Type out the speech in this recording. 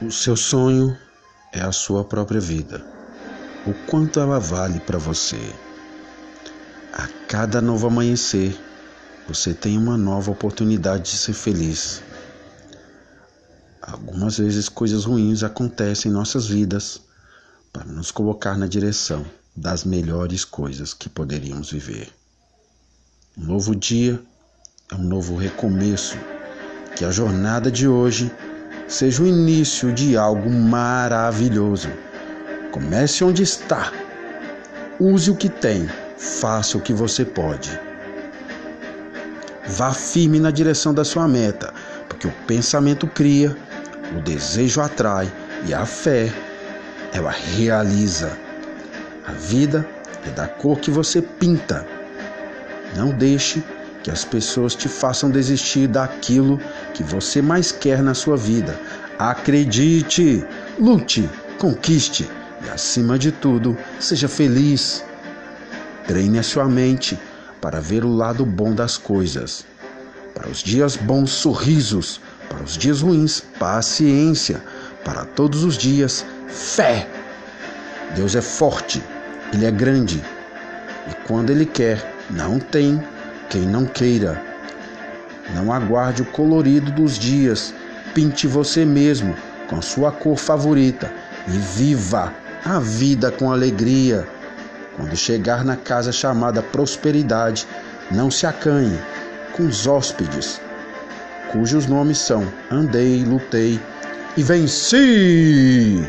O seu sonho é a sua própria vida. O quanto ela vale para você. A cada novo amanhecer, você tem uma nova oportunidade de ser feliz. Algumas vezes coisas ruins acontecem em nossas vidas para nos colocar na direção das melhores coisas que poderíamos viver. Um novo dia é um novo recomeço. Que a jornada de hoje seja o início de algo maravilhoso. Comece onde está. Use o que tem. Faça o que você pode. Vá firme na direção da sua meta, porque o pensamento cria, o desejo atrai e a fé, ela realiza. A vida é da cor que você pinta. Não deixe que as pessoas te façam desistir daquilo que você mais quer na sua vida. Acredite, lute, conquiste e, acima de tudo, seja feliz. Treine a sua mente para ver o lado bom das coisas. Para os dias bons, sorrisos. Para os dias ruins, paciência. Para todos os dias, fé. Deus é forte, Ele é grande. E quando Ele quer, não tem quem não queira. Não aguarde o colorido dos dias, pinte você mesmo com sua cor favorita e viva a vida com alegria. Quando chegar na casa chamada prosperidade, não se acanhe com os hóspedes, cujos nomes são Andei, Lutei e Venci.